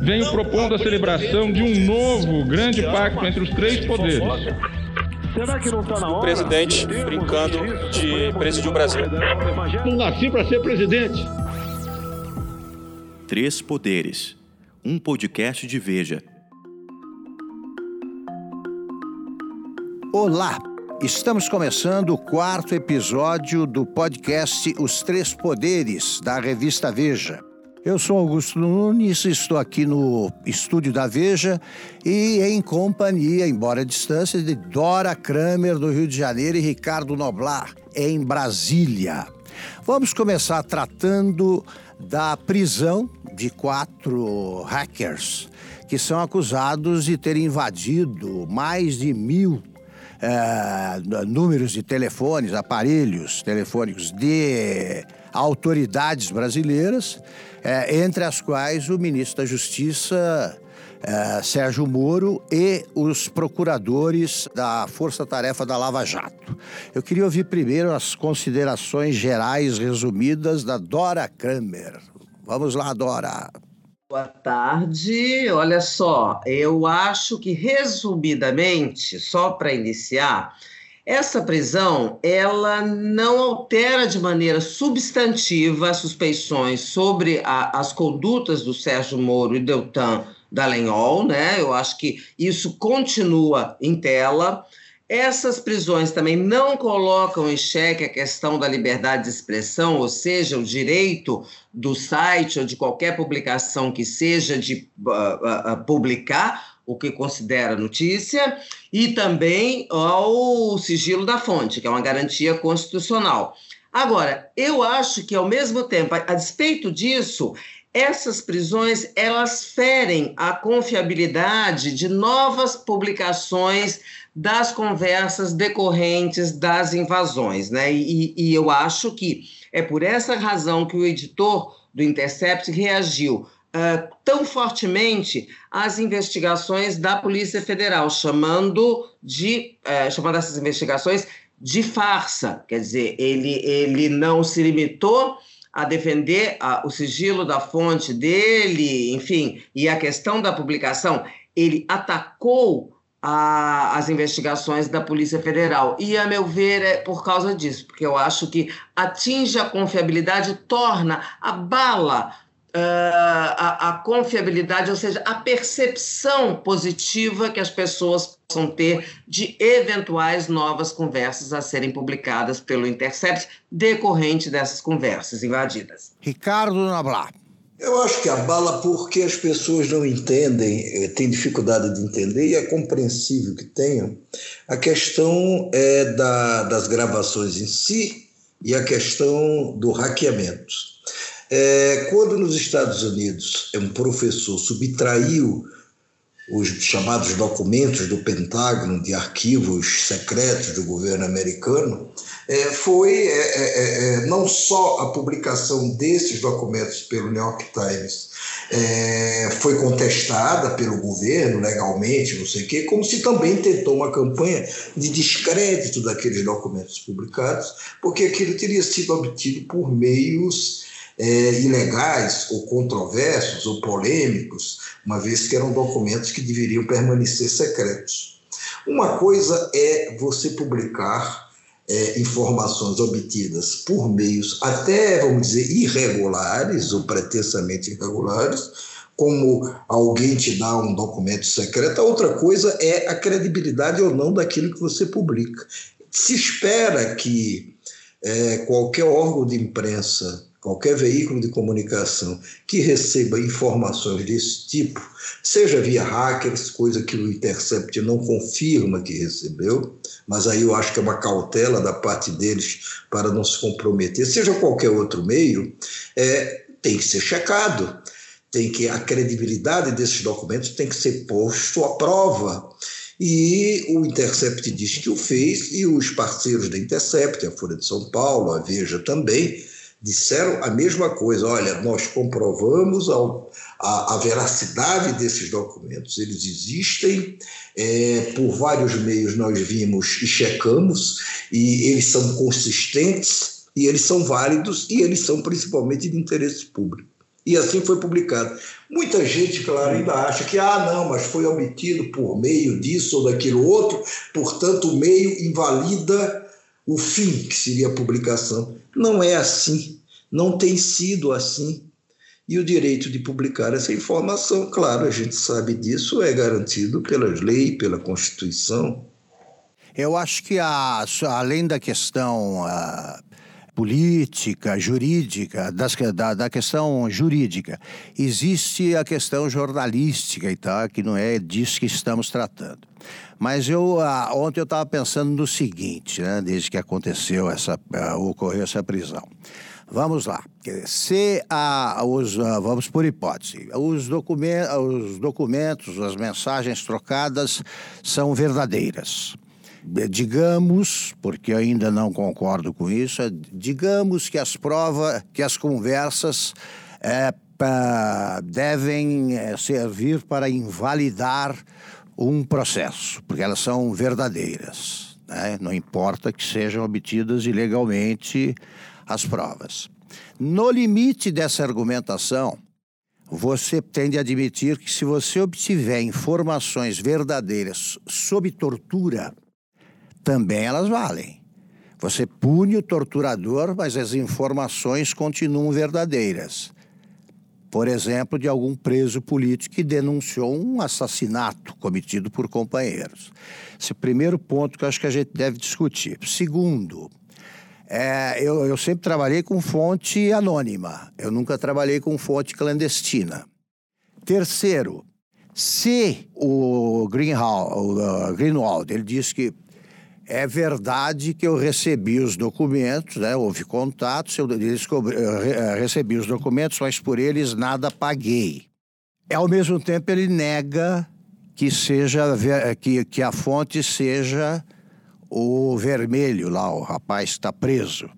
venho propondo a celebração de um novo grande pacto entre os três poderes. O presidente brincando de presidir o Brasil. Não nasci para ser presidente. Três Poderes, um podcast de Veja. Olá, estamos começando o quarto episódio do podcast Os Três Poderes, da revista Veja. Eu sou Augusto Nunes, estou aqui no estúdio da Veja e em companhia, embora à distância, de Dora Kramer, do Rio de Janeiro, e Ricardo Noblar, em Brasília. Vamos começar tratando da prisão de quatro hackers que são acusados de ter invadido mais de mil é, números de telefones, aparelhos telefônicos de autoridades brasileiras, é, entre as quais o ministro da Justiça, é, Sérgio Moro, e os procuradores da Força Tarefa da Lava Jato. Eu queria ouvir primeiro as considerações gerais resumidas da Dora Kramer. Vamos lá, Dora. Boa tarde. Olha só, eu acho que resumidamente, só para iniciar, essa prisão, ela não altera de maneira substantiva as suspeições sobre a, as condutas do Sérgio Moro e Deltan Dallagnol, né? Eu acho que isso continua em tela. Essas prisões também não colocam em xeque a questão da liberdade de expressão, ou seja, o direito do site ou de qualquer publicação que seja de uh, uh, publicar o que considera notícia, e também ao sigilo da fonte, que é uma garantia constitucional. Agora, eu acho que, ao mesmo tempo, a, despeito disso, essas prisões elas ferem a confiabilidade de novas publicações das conversas decorrentes das invasões, né? E, e eu acho que é por essa razão que o editor do Intercept reagiu uh, tão fortemente às investigações da Polícia Federal, chamando de uh, chamando essas investigações de farsa. Quer dizer, ele, ele não se limitou a defender uh, o sigilo da fonte dele, enfim, e a questão da publicação, ele atacou a, as investigações da Polícia Federal. E, a meu ver, é por causa disso, porque eu acho que atinge a confiabilidade, torna, abala a, a, confiabilidade, ou seja, a percepção positiva que as pessoas possam ter de eventuais novas conversas a serem publicadas pelo Intercept decorrente dessas conversas invadidas. Ricardo Nablar. Eu acho que abala porque as pessoas não entendem, eh, têm dificuldade de entender, e é compreensível que tenham, a questão é da, das gravações em si e a questão do hackeamento. É, quando nos Estados Unidos um professor subtraiu os chamados documentos do Pentágono de arquivos secretos do governo americano, é, foi é, é, é, é não só a publicação desses documentos pelo New York Times foi contestada pelo governo legalmente, não sei o quê, como se também tentou uma campanha de descrédito daqueles documentos publicados, porque aquilo teria sido obtido por meios é, ilegais ou controversos ou polêmicos, uma vez que eram documentos que deveriam permanecer secretos. Uma coisa é você publicar é, informações obtidas por meios até, vamos dizer, irregulares ou pretensamente irregulares, como alguém te dá um documento secreto, a outra coisa é a credibilidade ou não daquilo que você publica. Se espera que é, qualquer órgão de imprensa qualquer veículo de comunicação que receba informações desse tipo, seja via hackers, coisa que o Intercept não confirma que recebeu, mas aí eu acho que é uma cautela da parte deles para não se comprometer, seja qualquer outro meio, é, tem que ser checado. Tem que a credibilidade desses documentos tem que ser posto à prova. E o Intercept diz que o fez, e os parceiros da Intercept, a Folha de São Paulo, a Veja também, disseram a mesma coisa. Olha, nós comprovamos a, a, a veracidade desses documentos. Eles existem, é, por vários meios nós vimos e checamos, e eles são consistentes, e eles são válidos, e eles são principalmente de interesse público. E assim foi publicado. Muita gente, claro, ainda acha que, ah, não, mas foi obtido por meio disso ou daquilo outro, portanto, o meio invalida o fim, que seria a publicação. Não é assim, não tem sido assim. E o direito de publicar essa informação, claro, a gente sabe disso, é garantido pelas leis, pela Constituição. Eu acho que, a, além da questão a, política, jurídica, das, da, da, questão jurídica, existe a questão jornalística e tal, que não é disso que estamos tratando. Mas eu a, ontem eu estava pensando no seguinte, né, desde que aconteceu essa, a, ocorreu essa prisão. Vamos lá. Se a, os, uh, vamos por hipótese, os, document, os documentos, as mensagens trocadas são verdadeiras. Digamos, porque ainda não concordo com isso, digamos que as provas, que as conversas é, pra, devem é, servir para invalidar um processo, porque elas são verdadeiras. Né? Não importa que sejam obtidas ilegalmente as provas. No limite dessa argumentação, você tem de admitir que se você obtiver informações verdadeiras sob tortura, também elas valem. Você pune o torturador, mas as informações continuam verdadeiras. Por exemplo, de algum preso político que denunciou um assassinato cometido por companheiros. Esse é o primeiro ponto que eu acho que a gente deve discutir. Segundo, é, eu, eu sempre trabalhei com fonte anônima, eu nunca trabalhei com fonte clandestina. Terceiro, se o Greenwald, o Greenwald ele disse que é verdade que eu recebi os documentos, né? houve contatos, eu, eu recebi os documentos, mas por eles nada paguei. Ao mesmo tempo, ele nega que seja que, que a fonte seja o vermelho lá, o rapaz está preso.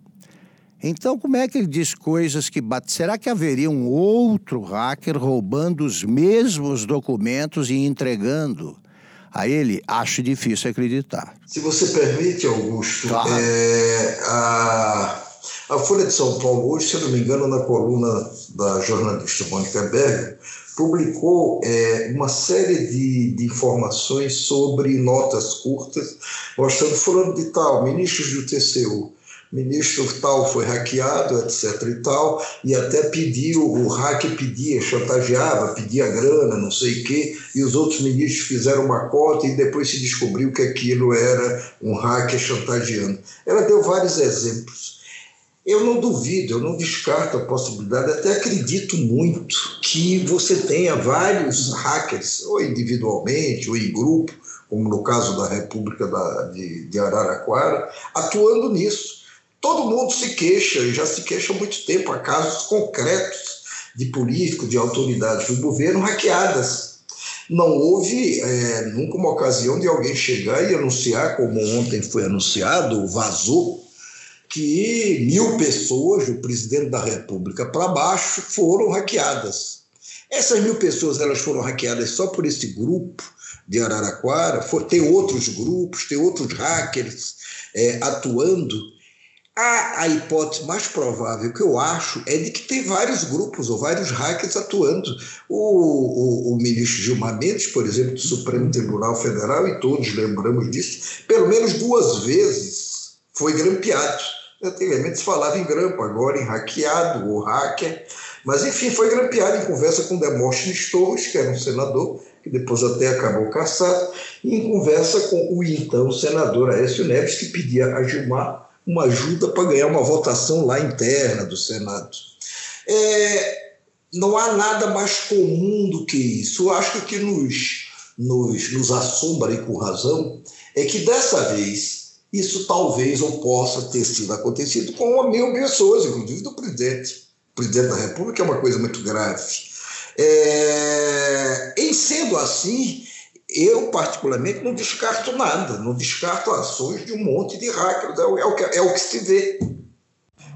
Então, como é que ele diz coisas que batem? Será que haveria um outro hacker roubando os mesmos documentos e entregando a ele? Acho difícil acreditar. Se você permite, Augusto, claro. é, a, a Folha de São Paulo, hoje, se não me engano, na coluna da jornalista Mônica Berger, publicou é, uma série de, de, informações sobre notas curtas, mostrando fulano de tal, ministros do TCU, ministro tal foi hackeado, etc e tal, e até pediu, o hack pedia, chantageava, pedia grana, não sei o quê, e os outros ministros fizeram uma cota e depois se descobriu que aquilo era um hacker chantageando. Ela deu vários exemplos. Eu não duvido, eu não descarto a possibilidade, até acredito muito que você tenha vários hackers, ou individualmente, ou em grupo, como no caso da República da, de, de Araraquara, atuando nisso. Todo mundo se queixa, e já se queixa há muito tempo, há casos concretos de políticos, de autoridades do governo hackeadas. Não houve é, nunca uma ocasião de alguém chegar e anunciar, como ontem foi anunciado, vazou, que mil pessoas, do presidente da República para baixo, foram hackeadas. Essas mil pessoas elas foram hackeadas só por esse grupo de Araraquara, tem outros grupos, tem outros hackers é, atuando. A, a hipótese mais provável que eu acho é de que tem vários grupos ou vários hackers atuando. O, o, o ministro Gilmar Mendes, por exemplo, do Supremo Tribunal Federal, e todos lembramos disso, pelo menos duas vezes foi grampeado Antigamente se falava em grampo, agora em hackeado ou hacker. Mas, enfim, foi grampeado em conversa com Demóstenes Torres, que era um senador, que depois até acabou caçado, e em conversa com o então senador Aécio Neves, que pedia a Gilmar uma ajuda para ganhar uma votação lá interna do Senado. É, não há nada mais comum do que isso. Eu acho que o que nos, nos, nos assombra, e com razão, é que dessa vez isso talvez ou possa ter sido acontecido com uma mil pessoas, inclusive do presidente. O presidente da República é uma coisa muito grave. É, em sendo assim, eu particularmente não descarto nada, não descarto ações de um monte de hackers, é, é, o, que, é o que se vê.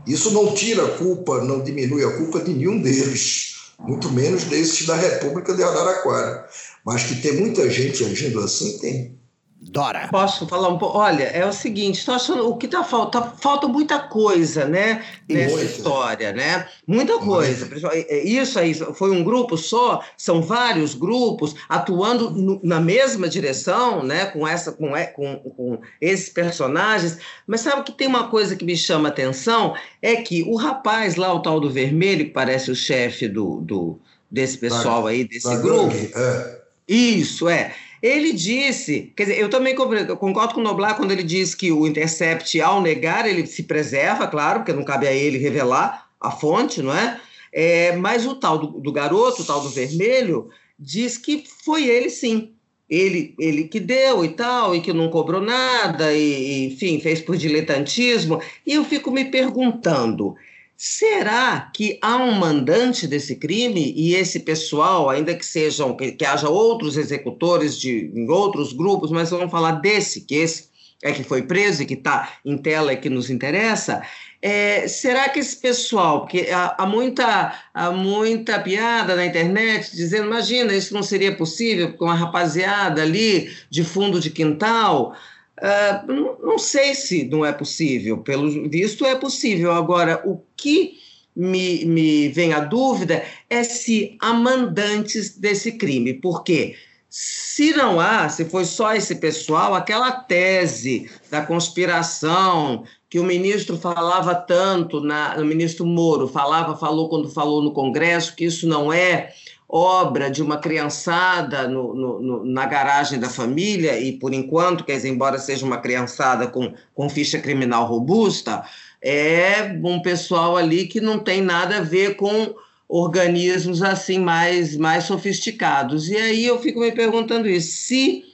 Isso não tira a culpa, não diminui a culpa de nenhum deles, muito menos desses da República de Araraquara. Mas que tem muita gente agindo assim, tem. Dora. Posso falar um pouco? Olha, é o seguinte, estou achando o que tá falta, falta muita coisa, né, nessa história, né? Muita coisa. É, isso aí foi um grupo só, são vários grupos atuando no, na mesma direção, né, com essa com, com, com esses personagens, mas sabe que tem uma coisa que me chama atenção é que o rapaz lá, o tal do vermelho, que parece o chefe do, do desse pessoal aí, desse grupo. É. Isso, é. Ele disse, quer dizer, eu também concordo com o Noblar quando ele diz que o Intercept, ao negar, ele se preserva, claro, porque não cabe a ele revelar a fonte, não é? é mas o tal do, do garoto, o tal do vermelho, diz que foi ele sim. Ele, ele que deu e tal, e que não cobrou nada, e, enfim, fez por diletantismo. E eu fico me perguntando: Será que há um mandante desse crime e esse pessoal, ainda que sejam que, que haja outros executores de em outros grupos, mas vamos falar desse que esse é que foi preso e que está em tela e que nos interessa. É, será que esse pessoal, porque há, há, muita, há muita piada na internet dizendo, imagina, isso não seria possível com uma rapaziada ali de fundo de quintal. Uh, não, sei se não é possível, pelo visto é possível. Agora, o que me, me vem a dúvida é se há mandantes desse crime, porque se não há, se foi só esse pessoal, aquela tese da conspiração que o ministro falava tanto, na, o ministro Moro falava, falou quando falou no Congresso, que isso não é obra de uma criançada no, no, no, na garagem da família, e por enquanto, quer dizer, embora seja uma criançada com, com ficha criminal robusta, é um pessoal ali que não tem nada a ver com organismos assim mais, mais sofisticados. E aí eu fico me perguntando isso, se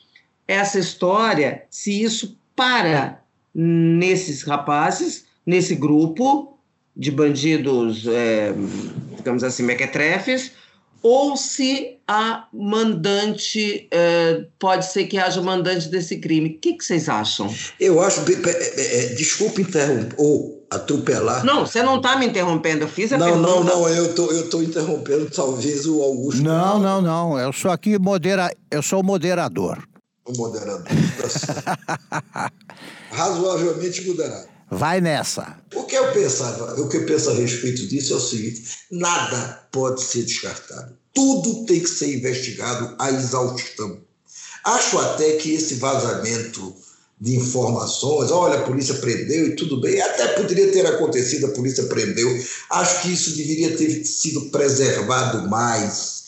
essa história, se isso para nesses rapazes, nesse grupo de bandidos, é, digamos assim, mequetrefes, ou se há mandante, é, pode ser que haja mandante desse crime. O que, que vocês acham? Eu acho, é, é, desculpe interromper, ou atropelar. Não, você não está me interrompendo, eu fiz a não, pergunta. Não, não, eu tô, eu tô interrompendo talvez o Augusto. Não, não, não, eu sou aqui modera, eu sou o moderador. O moderador, tá Razoavelmente moderado. Vai nessa. O que eu pensava, o que eu penso a respeito disso é o seguinte: nada pode ser descartado. Tudo tem que ser investigado à exaustão. Acho até que esse vazamento de informações, olha, a polícia prendeu e tudo bem, até poderia ter acontecido, a polícia prendeu. Acho que isso deveria ter sido preservado mais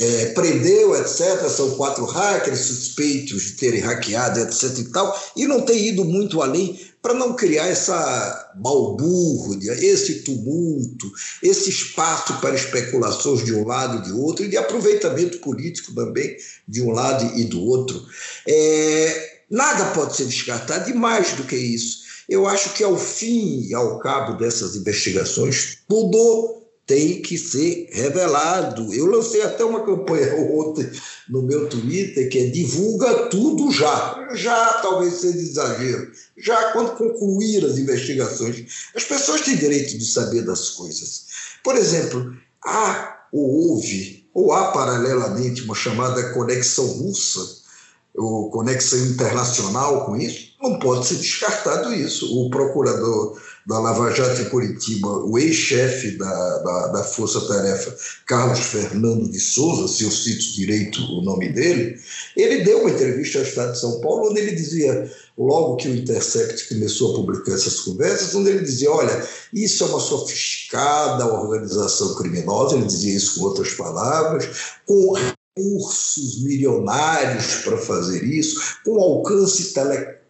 é, prendeu, etc. São quatro hackers suspeitos de terem hackeado, etc. e tal, e não tem ido muito além para não criar essa balbúrdia, esse tumulto, esse espaço para especulações de um lado e de outro, e de aproveitamento político também de um lado e do outro. É, nada pode ser descartado, e mais do que isso. Eu acho que ao fim e ao cabo dessas investigações, tudo tem que ser revelado. Eu lancei até uma campanha ontem no meu Twitter que é divulga tudo já. Já talvez seja exagero. Já quando concluir as investigações. As pessoas têm direito de saber das coisas. Por exemplo, há ou houve, ou há paralelamente uma chamada conexão russa, ou conexão internacional com isso, não pode ser descartado isso. O procurador da Lava Jato em Curitiba, o ex-chefe da, da, da Força Tarefa, Carlos Fernando de Souza, se eu cito direito o nome dele, ele deu uma entrevista ao Estado de São Paulo, onde ele dizia, logo que o Intercept começou a publicar essas conversas, onde ele dizia: olha, isso é uma sofisticada organização criminosa, ele dizia isso com outras palavras, com recursos milionários para fazer isso, com alcance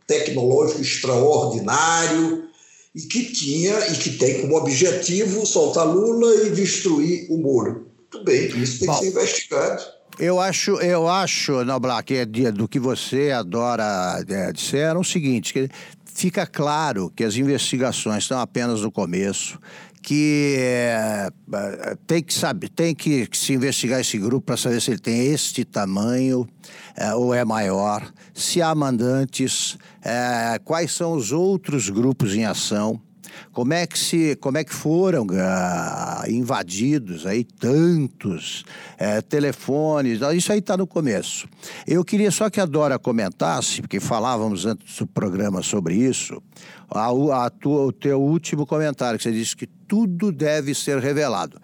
tecnológico extraordinário e que tinha e que tem como objetivo soltar Lula e destruir o Moro. Muito bem, isso tem Bom, que ser investigado. Eu acho, eu acho, Noblar, é do que você adora é, dizer, o seguinte, que fica claro que as investigações estão apenas no começo, que é, tem que saber, tem que se investigar esse grupo para saber se ele tem este tamanho é, ou é maior, se há mandantes, é, quais são os outros grupos em ação. Como é que se, como é que foram uh, invadidos aí tantos uh, telefones? Isso aí está no começo. Eu queria só que a Dora comentasse, porque falávamos antes do programa sobre isso, a, a tua, o teu último comentário que você disse que tudo deve ser revelado.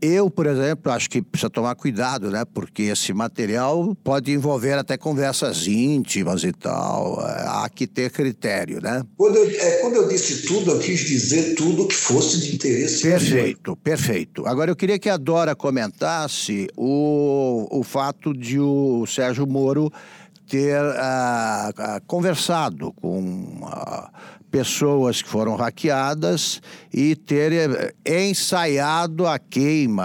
Eu, por exemplo, acho que precisa tomar cuidado, né? Porque esse material pode envolver até conversas íntimas e tal. É, há que ter critério, né? Quando eu, é, quando eu disse tudo, eu quis dizer tudo que fosse de interesse. Perfeito, perfeito. Agora eu queria que a Dora comentasse o, o fato de o Sérgio Moro ter uh, uh, conversado com. Uh, pessoas que foram hackeadas e ter eh, ensaiado a queima,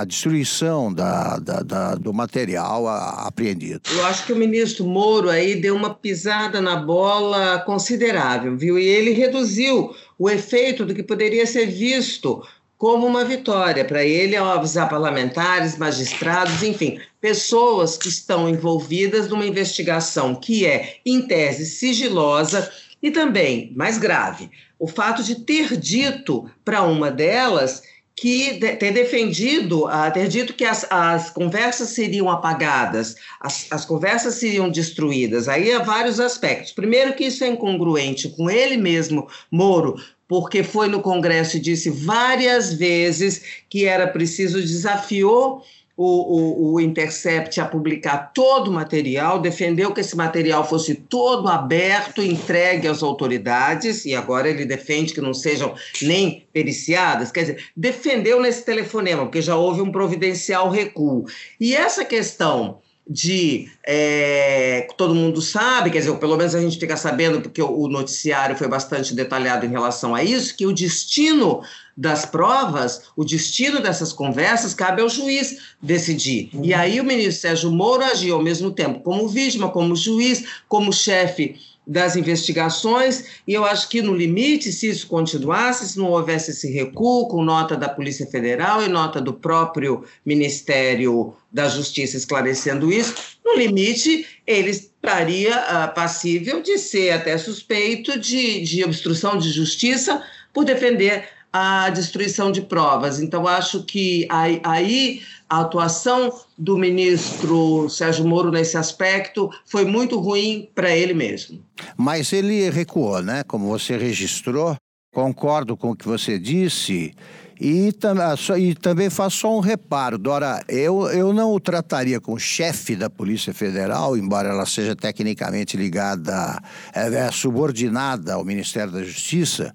a destruição da, da, da, do material apreendido. Eu acho que o ministro Moro aí deu uma pisada na bola considerável, viu? E ele reduziu o efeito do que poderia ser visto como uma vitória para ele ao avisar parlamentares, magistrados, enfim, pessoas que estão envolvidas numa investigação que é, em tese, sigilosa e também, mais grave, o fato de ter dito para uma delas que ter defendido, uh, ter dito que as, as conversas seriam apagadas, as, as conversas seriam destruídas. Aí há vários aspectos. Primeiro, que isso é incongruente com ele mesmo, Moro, porque foi no Congresso e disse várias vezes que era preciso, desafiou o, o, o, Intercept a publicar todo o material, defendeu que esse material fosse todo aberto, entregue às autoridades, e agora ele defende que não sejam nem periciadas, quer dizer, defendeu nesse telefonema, porque já houve um providencial recuo. E essa questão de é, todo mundo sabe, quer dizer, pelo menos a gente fica sabendo, porque o noticiário foi bastante detalhado em relação a isso, que o destino das provas, o destino dessas conversas cabe ao juiz decidir. Uhum. E aí o ministro Sérgio Moro agiu ao mesmo tempo como vítima, como juiz, como chefe das investigações, e eu acho que no limite, se isso continuasse, se não houvesse esse recuo, com nota da Polícia Federal e nota do próprio Ministério da Justiça esclarecendo isso, no limite, ele estaria uh, passível de ser até suspeito de, de obstrução de justiça por defender a destruição de provas. Então, acho que aí a atuação do ministro Sérgio Moro nesse aspecto foi muito ruim para ele mesmo. Mas ele recuou, né? Como você registrou. Concordo com o que você disse. E, ah, e, também faço só um reparo, Dora, eu, eu não o trataria como chefe da Polícia Federal, embora ela seja tecnicamente ligada, é, é subordinada ao Ministério da Justiça,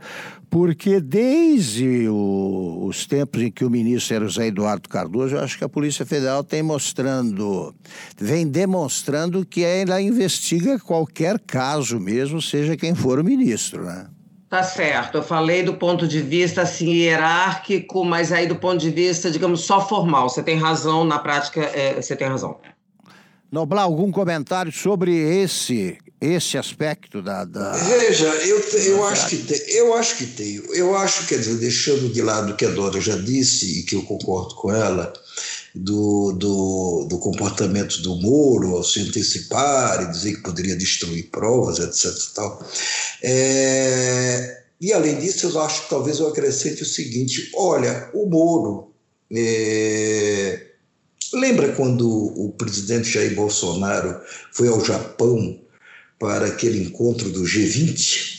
porque desde o, os tempos em que o ministro era o Zé Eduardo Cardoso, eu acho que a Polícia Federal tem mostrando, vem demonstrando que ela investiga qualquer caso mesmo, seja quem for o ministro, né? Tá certo, eu falei do ponto de vista assim, hierárquico, mas aí do ponto de vista, digamos, só formal. Você tem razão, na prática, é, você tem razão. Noblar, algum comentário sobre esse esse aspecto da. da... Veja, eu, eu, acho que te, eu acho que tenho. Eu acho, quer dizer, deixando de lado o que a Dora já disse, e que eu concordo com ela, do, do, do comportamento do Moro ao se antecipar e dizer que poderia destruir provas, etc. E, tal. É, e além disso, eu acho que talvez eu acrescente o seguinte: olha, o Moro. É, lembra quando o presidente Jair Bolsonaro foi ao Japão para aquele encontro do G20,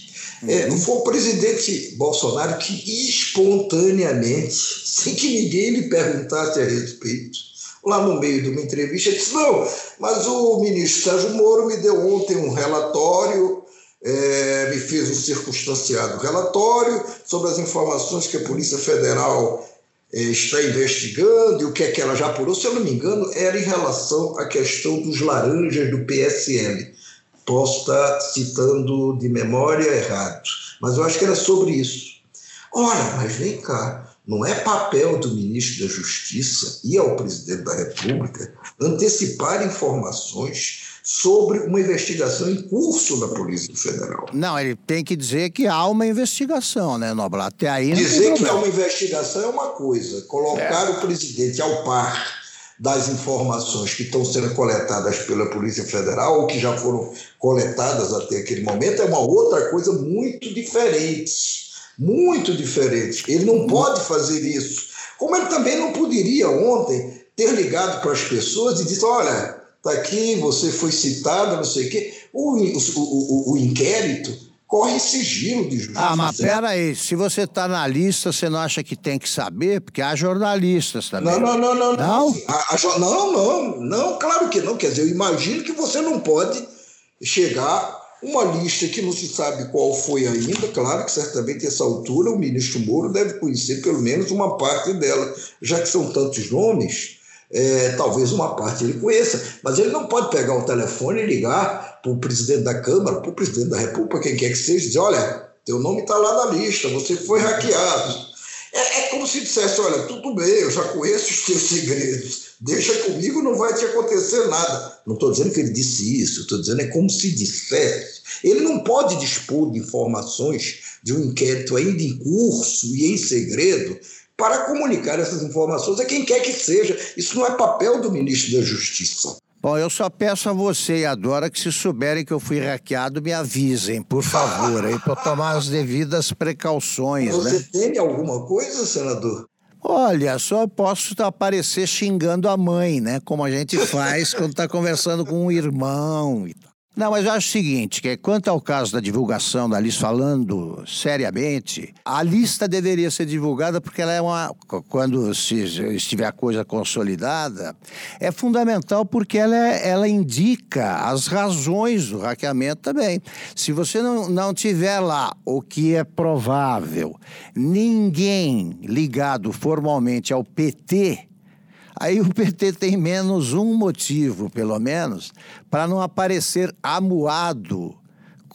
é, uhum. foi o presidente Bolsonaro que espontaneamente, sem que ninguém lhe perguntasse a respeito, lá no meio de uma entrevista, disse: Não, mas o ministro Sérgio Moro me deu ontem um relatório, é, me fez um circunstanciado relatório sobre as informações que a Polícia Federal é, está investigando e o que é que ela já apurou. Se eu não me engano, era em relação à questão dos laranjas do PSL Posso estar citando de memória errado, mas eu acho que era sobre isso. Ora, mas vem cá, não é papel do ministro da Justiça e ao presidente da República antecipar informações sobre uma investigação em curso da Polícia Federal. Não, ele tem que dizer que há uma investigação, né, Noblar? Até aí não Dizer que há uma investigação é uma coisa, colocar é. o presidente ao par das informações que estão sendo coletadas pela Polícia Federal ou que já foram coletadas até aquele momento é uma outra coisa muito diferente. muito diferentes. Ele não pode fazer isso. Como ele também não poderia ontem ter ligado para as pessoas e dito: olha, está aqui, você foi citado, não sei o quê. O, o, o, o inquérito corre sigilo de justiça. Ah, mas peraí, se você está na lista, você não acha que tem que saber? Porque há jornalistas também. Não, não, não, não. Não? Não, a, a, não, não, não, claro que não. Quer dizer, eu imagino que você não pode chegar uma lista que não se sabe qual foi ainda, claro que certamente essa altura o ministro Moro deve conhecer pelo menos uma parte dela, já que são tantos nomes, é, talvez uma parte ele conheça, mas ele não pode pegar o telefone e ligar para o presidente da Câmara, para o presidente da República, quem quer que seja, dizer: olha, teu nome está lá na lista, você foi hackeado. É, é, como se dissesse: olha, tudo bem, eu já conheço os teus segredos, deixa comigo, não vai te acontecer nada. Não estou dizendo que ele disse isso, estou dizendo é como se dissesse. Ele não pode dispor de informações de um inquérito ainda em curso e em segredo para comunicar essas informações a quem quer que seja. Isso não é papel do ministro da Justiça. Bom, eu só peço a você e a Dora que se souberem que eu fui hackeado, me avisem, por favor, aí para tomar as devidas precauções. Você né? teme alguma coisa, senador? Olha, só posso aparecer xingando a mãe, né? Como a gente faz quando está conversando com um irmão e tal. Não, mas eu acho o seguinte, que quanto ao caso da divulgação da lista, falando seriamente, a lista deveria ser divulgada porque ela é uma, quando se estiver a coisa consolidada, é fundamental porque ela, é, ela indica as razões do hackeamento também. Se você não, não tiver lá o que é provável, ninguém ligado formalmente ao PT, Aí o PT tem menos um motivo, pelo menos, para não aparecer amuado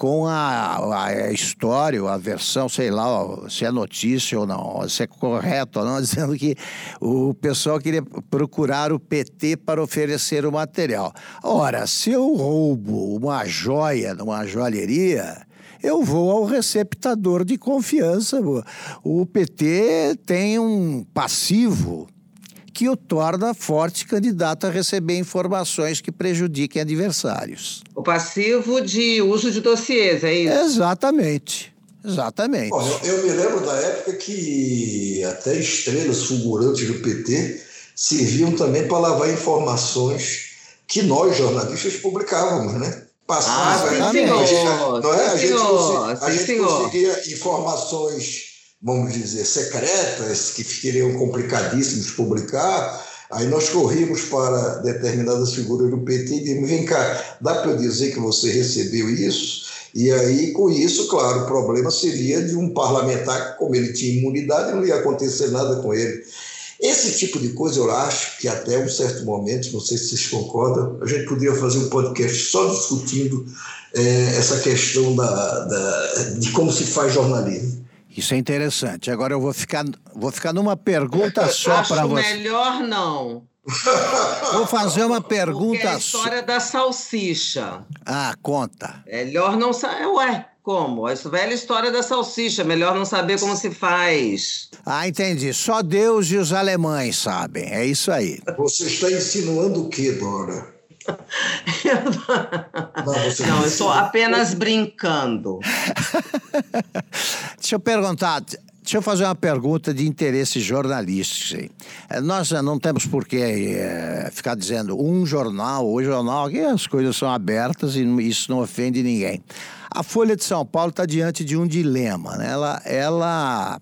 com a, a, história, a versão, sei lá, se é notícia ou não, se é correto ou não, dizendo que o pessoal queria procurar o PT para oferecer o material. Ora, se eu roubo uma joia numa joalheria, eu vou ao receptador de confiança. O PT tem um passivo que o torna forte candidato a receber informações que prejudiquem adversários. O passivo de uso de dossiês, é isso? Exatamente. Exatamente. Bom, eu, eu, me lembro da época que até estrelas fulgurantes do PT serviam também para lavar informações que nós, jornalistas, publicávamos, né? Passava, ah, sim, senhor. A gente, não é? a gente, a gente conseguia informações vamos dizer, secretas, que ficariam complicadíssimos de publicar, aí nós corrimos para determinadas figuras do PT e dizemos, vem cá, dá para eu dizer que você recebeu isso? E aí, com isso, claro, o problema seria de um parlamentar, como ele tinha imunidade, não ia acontecer nada com ele. Esse tipo de coisa eu acho que até um certo momento, não sei se vocês concordam, a gente poderia fazer um podcast só discutindo é, essa questão da, da, de como se faz jornalismo. Isso é interessante. Agora eu vou ficar, vou ficar numa pergunta só para você. melhor não. Vou fazer uma pergunta Porque é a história so... da salsicha. Ah, conta. Melhor não saber. Ué, como? Essa velha história da salsicha. Melhor não saber como se faz. Ah, entendi. Só Deus e os alemães sabem. É isso aí. Você está insinuando o quê, Dora? Não, não, eu estou apenas brincando. Deixa eu perguntar. Deixa eu fazer uma pergunta de interesse jornalístico. É, nós não temos por que é, ficar dizendo um jornal, o jornal, que as coisas são abertas e isso não ofende ninguém. A Folha de São Paulo está diante de um dilema. Né? Ela, ela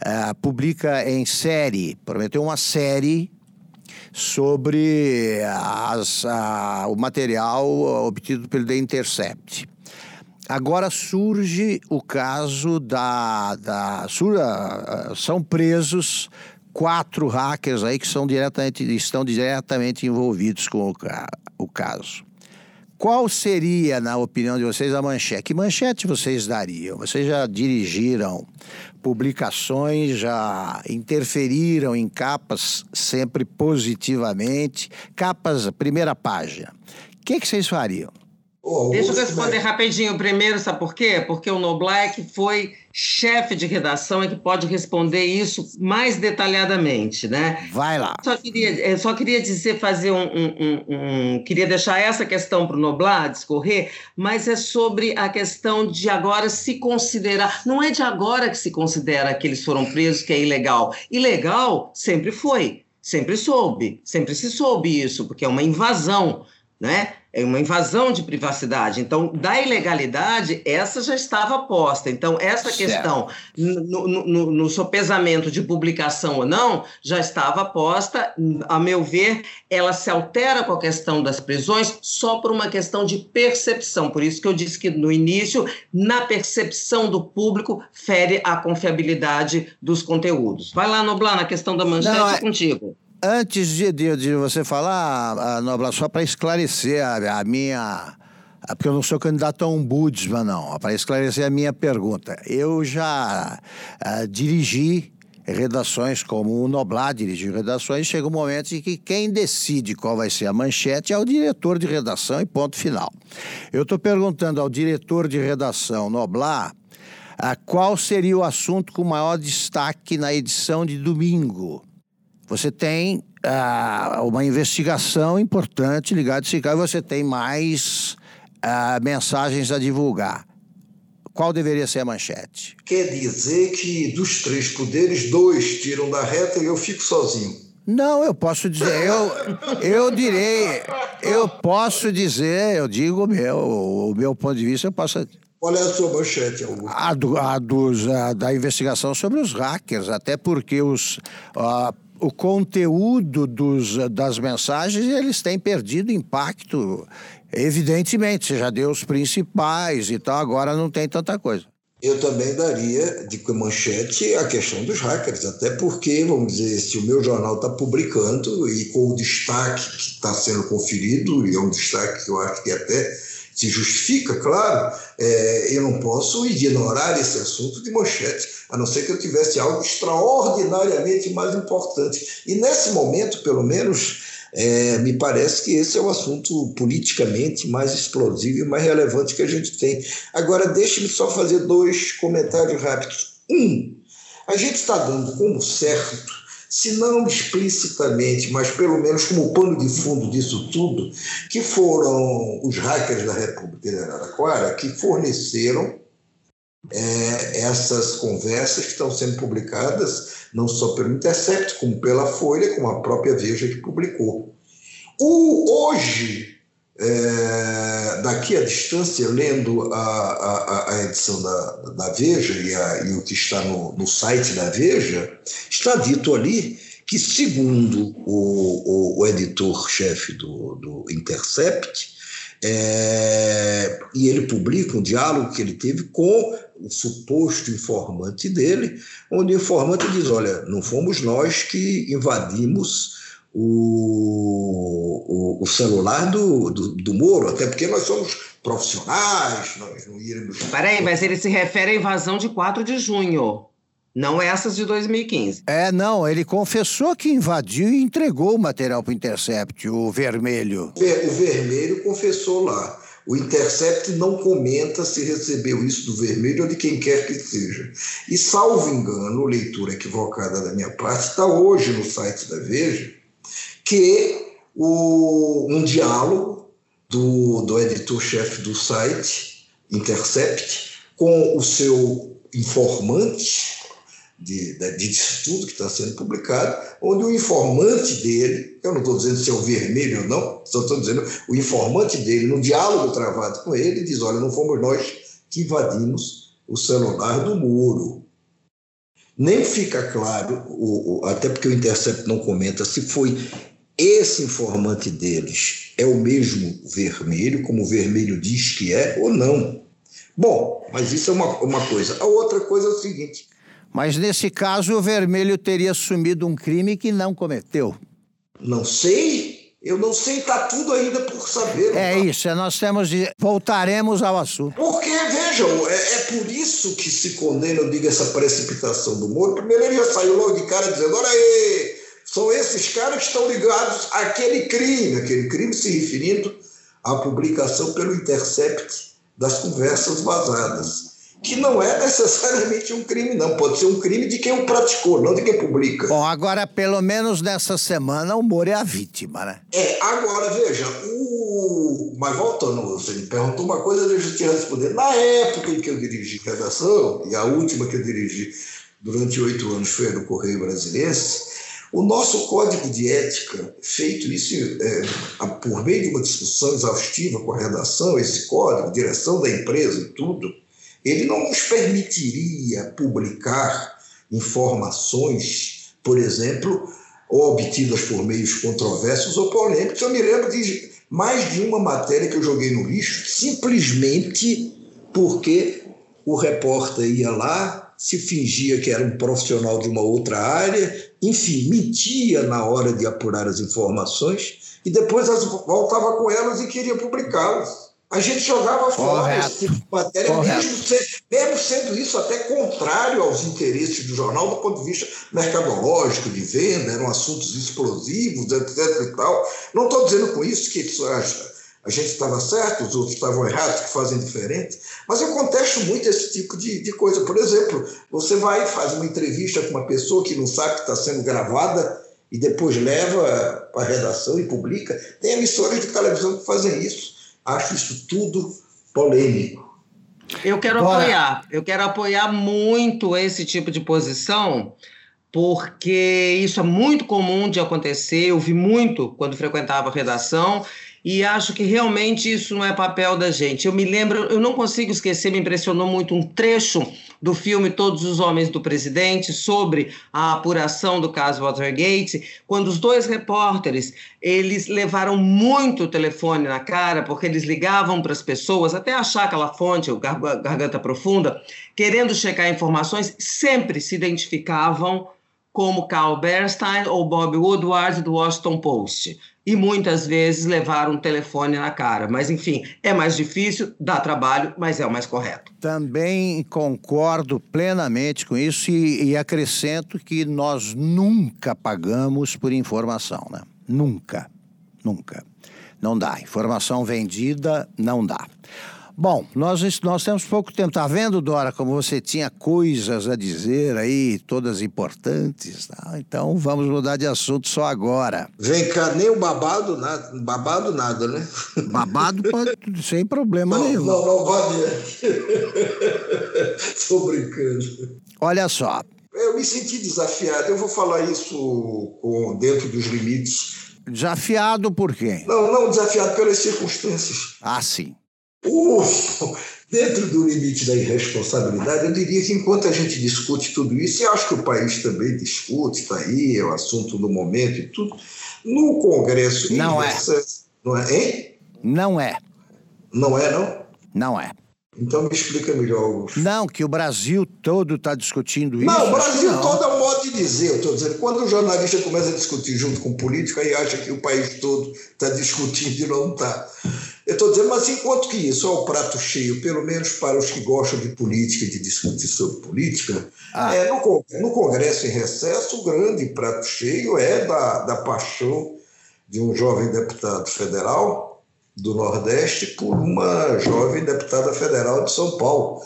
é, publica em série, prometeu uma série sobre as, a, o material obtido pelo The Intercept. Agora surge o caso da. da são presos quatro hackers aí que são diretamente, estão diretamente envolvidos com o, o caso. Qual seria, na opinião de vocês, a manchete? Que manchete vocês dariam? Vocês já dirigiram publicações, já interferiram em capas sempre positivamente. Capas, primeira página. O que, que vocês fariam? Oh, Deixa eu responder rapidinho primeiro, sabe por quê? Porque o Noblar foi chefe de redação e que pode responder isso mais detalhadamente, né? Vai lá. Só queria, só queria dizer, fazer um, um, um, um queria deixar essa questão para o Noblar discorrer, mas é sobre a questão de agora se considerar, não é de agora que se considera que eles foram presos que é ilegal. Ilegal sempre foi, sempre soube, sempre se soube isso, porque é uma invasão, né? é uma invasão de privacidade. Então, da ilegalidade, essa já estava posta. Então, essa certo. questão, no, no, no sopesamento de publicação ou não, já estava posta. A meu ver, ela se altera com a questão das prisões só por uma questão de percepção. Por isso que eu disse que, no início, na percepção do público, fere a confiabilidade dos conteúdos. Vai lá, Noblar, na questão da manchete não, é... contigo. Antes de, de, de você falar, Nobla, só para esclarecer a, a minha. Porque eu não sou candidato a um budismo, não. Para esclarecer a minha pergunta. Eu já uh, dirigi redações como o Noblar dirigiu redações, chega um momento em que quem decide qual vai ser a manchete é o diretor de redação e ponto final. Eu estou perguntando ao diretor de redação Noblar qual seria o assunto com maior destaque na edição de domingo você tem uh, uma investigação importante ligada a esse caso, você tem mais uh, mensagens a divulgar. Qual deveria ser a manchete? Quer dizer que dos três poderes, dois tiram da reta e eu fico sozinho. Não, eu posso dizer, eu, eu direi, eu posso dizer, eu digo o meu, o meu ponto de vista, eu posso qual é a sua manchete, Augusto? A, do, a, dos, a da investigação sobre os hackers, até porque os, uh, o conteúdo dos, das mensagens eles têm perdido impacto, evidentemente. Você já deu os principais e tal, agora não tem tanta coisa. Eu também daria de manchete a questão dos hackers, até porque, vamos dizer, se o meu jornal está publicando e com o destaque que está sendo conferido, e é um destaque que eu acho que até se justifica, claro, é, eu não posso ignorar esse assunto de manchete, a não ser que eu tivesse algo extraordinariamente mais importante. E nesse momento, pelo menos, é, me parece que esse é o assunto politicamente mais explosivo e mais relevante que a gente tem. Agora, deixe-me só fazer dois comentários rápidos. Um, a gente está dando como certo se não explicitamente, mas pelo menos como pano de fundo disso tudo, que foram os hackers da República de Araraquara que forneceram é, essas conversas que estão sendo publicadas não só pelo Intercept, como pela Folha, como a própria Veja que publicou. O, hoje, é, daqui à distância, lendo a, a, a edição da, da Veja e, a, e, o que está no, no, site da Veja, está dito ali que, segundo o, o, o editor-chefe do, do Intercept, é, e ele publica um diálogo que ele teve com o suposto informante dele, onde o informante diz: Olha, não fomos nós que invadimos o, o, o celular do, do, do, Moro, até porque nós somos profissionais, nós não iremos. Peraí, mas ele se refere à invasão de 4 de junho. Não essas de 2015. É, não, ele confessou que invadiu e entregou o material para o Intercept, o vermelho. O vermelho confessou lá. O Intercept não comenta se recebeu isso do vermelho ou de quem quer que seja. E, salvo engano, leitura equivocada da minha parte, está hoje no site da Veja, que o, um diálogo do, do editor-chefe do site, Intercept, com o seu informante de, de, disso que está sendo publicado, onde o informante dele, eu não estou dizendo se é o vermelho ou não, só estou dizendo o informante dele, no diálogo travado com ele, diz: olha, não fomos nós que invadimos o celular do muro. Nem fica claro, o, o, até porque o Intercept não comenta, se foi esse informante deles é o mesmo vermelho, como o vermelho diz que é, ou não. Bom, mas isso é uma, uma coisa. A outra coisa é o seguinte: mas nesse caso, o vermelho teria assumido um crime que não cometeu. Não sei. Eu não sei, está tudo ainda por saber. É tá? isso, é, nós temos de. Voltaremos ao assunto. Porque, vejam, é, é, por isso que se condena, eu digo, essa precipitação do Moro. Primeiro, ele já saiu logo de cara dizendo: olha aí, são esses caras que estão ligados àquele crime, aquele crime se referindo a publicação pelo intercept das conversas vazadas que não é necessariamente um crime, não. Pode ser um crime de quem o praticou, não de quem publica. Bom, agora, pelo menos nessa semana, o Moro é a vítima, né? É, agora, veja, o... mas voltando, você me perguntou uma coisa, deixa eu te responder. Na época em que eu dirigi redação, e a última que eu dirigi durante oito anos foi do Correio Brasilense, o nosso código de ética, feito isso é, por meio de uma discussão exaustiva com a redação, esse código, direção da empresa e tudo, ele não nos permitiria publicar informações, por exemplo, obtidas por meios controversos ou polêmicos. Eu me lembro de mais de uma matéria que eu joguei no lixo simplesmente porque o repórter ia lá, se fingia que era um profissional de uma outra área, enfim, mentia na hora de apurar as informações e depois voltava com elas e queria publicá-las. A gente jogava fora esse tipo de matéria, mesmo, ser, mesmo, sendo isso até contrário aos interesses do jornal do ponto de vista mercadológico, de venda, eram assuntos explosivos, etc. e tal. Não estou dizendo com isso que a gente estava certo, os outros estavam errados, que fazem diferente, mas eu contesto muito esse tipo de, de coisa. Por exemplo, você vai e faz uma entrevista com uma pessoa que não sabe que está sendo gravada e depois leva para a redação e publica. Tem emissoras de televisão que fazem isso Acho isso tudo polêmico. Eu quero Bora. apoiar, eu quero apoiar muito esse tipo de posição, porque isso é muito comum de acontecer. Eu vi muito quando frequentava a redação e acho que realmente isso não é papel da gente. Eu me lembro, eu não consigo esquecer, me impressionou muito um trecho do filme Todos os Homens do Presidente sobre a apuração do caso Watergate, quando os dois repórteres, eles levaram muito o telefone na cara, porque eles ligavam para as pessoas até achar aquela fonte, o garganta profunda, querendo checar informações, sempre se identificavam como Carl Bernstein ou Bob Woodward do Washington Post e muitas vezes levar um telefone na cara. Mas, enfim, é mais difícil, dá trabalho, mas é o mais correto. Também concordo plenamente com isso e, e acrescento que nós nunca pagamos por informação, né? Nunca, nunca. Não dá. Informação vendida, não dá. Bom, nós, nós temos pouco tempo. Tá vendo, Dora, como você tinha coisas a dizer aí, todas importantes? Tá? Então vamos mudar de assunto só agora. Vem cá, nem o babado, nada, babado nada, né? Babado pode, sem problema não, nenhum. Não, não, vale. Estou brincando. Olha só. Eu me senti desafiado. Eu vou falar isso com, dentro dos limites. Desafiado por quem? Não, não desafiado pelas circunstâncias. Ah, sim. Dentro do limite da irresponsabilidade, eu diria que enquanto a gente discute tudo isso, e acho que o país também discute, está aí, é o assunto do momento e tudo, no Congresso. Não é. Não é, hein? Não é. Não é, não? Não é. Então me explica melhor, Augusto. Não, que o Brasil todo está discutindo isso. Não, o Brasil todo é um modo de dizer. Eu estou dizendo, quando o jornalista começa a discutir junto com o político, aí acha que o país todo está discutindo e não está. Eu estou dizendo, mas enquanto que isso é o prato cheio, pelo menos para os que gostam de política e de discutir sobre política, ah. é, no, no Congresso em recesso, o grande prato cheio é da, da paixão de um jovem deputado federal do Nordeste por uma jovem deputada federal de São Paulo.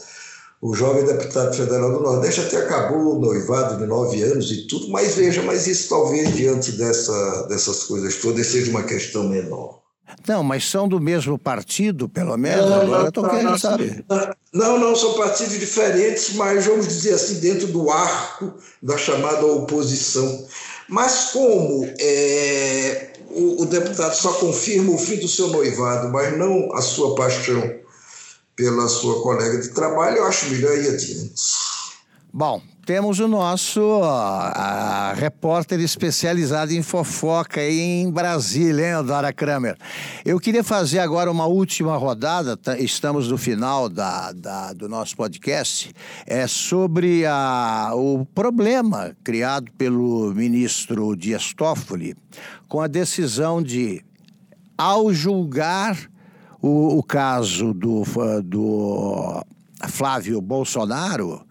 O jovem deputado federal do Nordeste até acabou o noivado de nove anos e tudo, mas veja, mas isso talvez diante dessa, dessas coisas todas seja uma questão menor. Não, mas são do mesmo partido, pelo menos? Não, Agora eu estou querendo saber. Não, não, são partidos diferentes, mas vamos dizer assim, dentro do arco da chamada oposição. Mas como é, o, o deputado só confirma o fim do seu noivado, mas não a sua paixão pela sua colega de trabalho, eu acho melhor ir adiante. Bom, temos o nosso a, a repórter especializado em fofoca em Brasília, hein, Dora Kramer? Eu queria fazer agora uma última rodada, tá, estamos no final da, da, do nosso podcast, é sobre a, o problema criado pelo ministro Dias Toffoli com a decisão de, ao julgar o, o caso do, do Flávio Bolsonaro,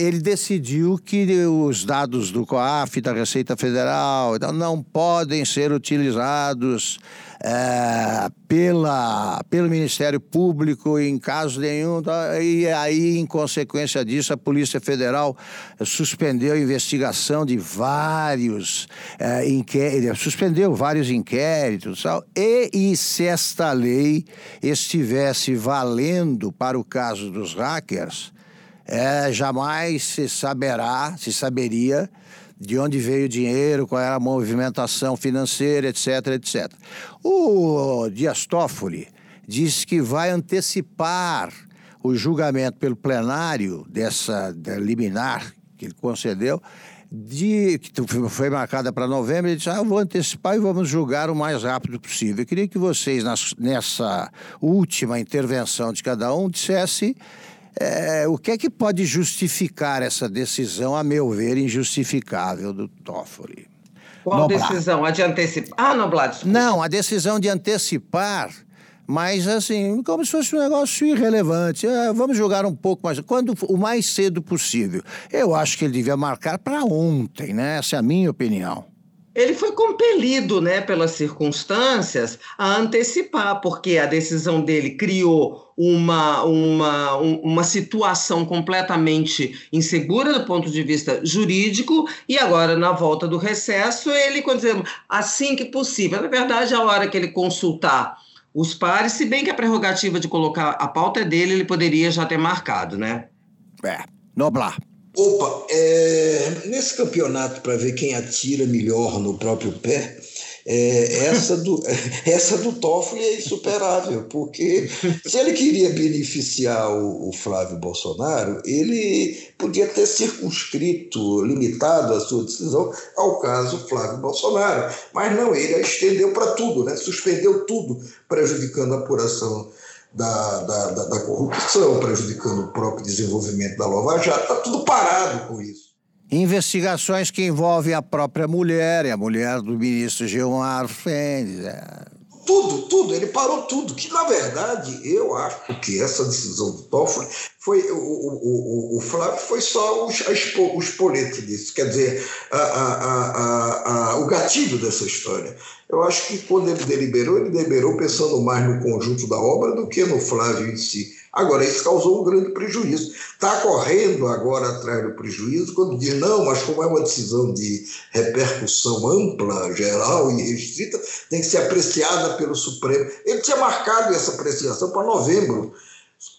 ele decidiu que os dados do COAF, da Receita Federal, então, não podem ser utilizados é, pela, pelo Ministério Público em caso nenhum. Tá? E aí, em consequência disso, a Polícia Federal suspendeu a investigação de vários é, inquéritos, suspendeu vários inquéritos. E, e se esta lei estivesse valendo para o caso dos hackers é, jamais se saberá, se saberia de onde veio o dinheiro, qual era a movimentação financeira, etc, etc. O Dias Toffoli disse que vai antecipar o julgamento pelo plenário dessa liminar que ele concedeu, de, que foi marcada para novembro, ele disse: ah, eu vou antecipar e vamos julgar o mais rápido possível. Eu queria que vocês, nas, nessa última intervenção de cada um, dissesse é, o que é que pode justificar essa decisão, a meu ver, injustificável do Toffoli? Qual Noblar. decisão? A de antecipar? Ah, Noblar, Não, a decisão de antecipar, mas assim, como se fosse um negócio irrelevante. É, vamos jogar um pouco mais, quando o mais cedo possível. Eu acho que ele devia marcar para ontem, né? Essa é a minha opinião. Ele foi compelido, né, pelas circunstâncias, a antecipar, porque a decisão dele criou uma, uma, uma situação completamente insegura do ponto de vista jurídico, e agora, na volta do recesso, ele, quando dizemos, assim que possível, na verdade, a hora que ele consultar os pares, se bem que a prerrogativa de colocar a pauta é dele, ele poderia já ter marcado, né? É, Noblar. Opa, é, nesse campeonato para ver quem atira melhor no próprio pé, é, essa, do, essa do Toffoli é insuperável, porque se ele queria beneficiar o, o, Flávio Bolsonaro, ele podia ter circunscrito, limitado a sua decisão ao caso Flávio Bolsonaro. Mas não, ele a estendeu para tudo, né? suspendeu tudo, prejudicando a apuração da, da, da, da corrupção, prejudicando o próprio desenvolvimento da Lava Jato. Está tudo parado com isso. Investigações que envolvem a própria mulher, e a mulher do ministro Gilmar Fendes. É. Tudo, tudo, ele parou tudo. Que, na verdade, eu acho que essa decisão do Toffoli foi. O, o, o, o Flávio foi só os, o espolete disso, quer dizer, a, a, a, o gatilho dessa história. Eu acho que quando ele deliberou, ele deliberou pensando mais no conjunto da obra do que no Flávio em si. Agora, isso causou um grande prejuízo. Está correndo agora atrás do prejuízo quando diz, não, mas como é uma decisão de repercussão ampla, geral e restrita, tem que ser apreciada pelo Supremo. Ele tinha marcado essa apreciação para novembro.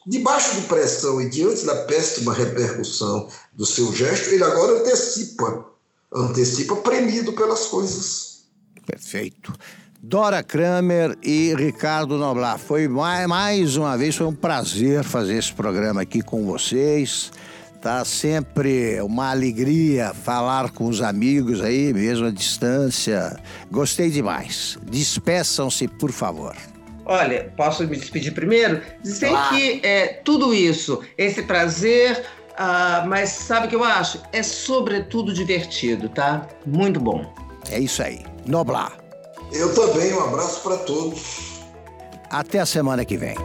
Debaixo de pressão e diante da péssima repercussão do seu gesto, ele agora antecipa, antecipa premido pelas coisas. Perfeito. Dora Kramer e Ricardo Noblar. Foi mais, mais uma vez, foi um prazer fazer esse programa aqui com vocês. Tá sempre uma alegria falar com os amigos aí, mesmo à distância. Gostei demais. Despeçam-se, por favor. Olha, posso me despedir primeiro? Dizer claro. que é, tudo isso, esse prazer, uh, mas sabe o que eu acho? É sobretudo divertido, tá? Muito bom. É isso aí. Noblar. Eu também, um abraço para todos. Até a semana que vem.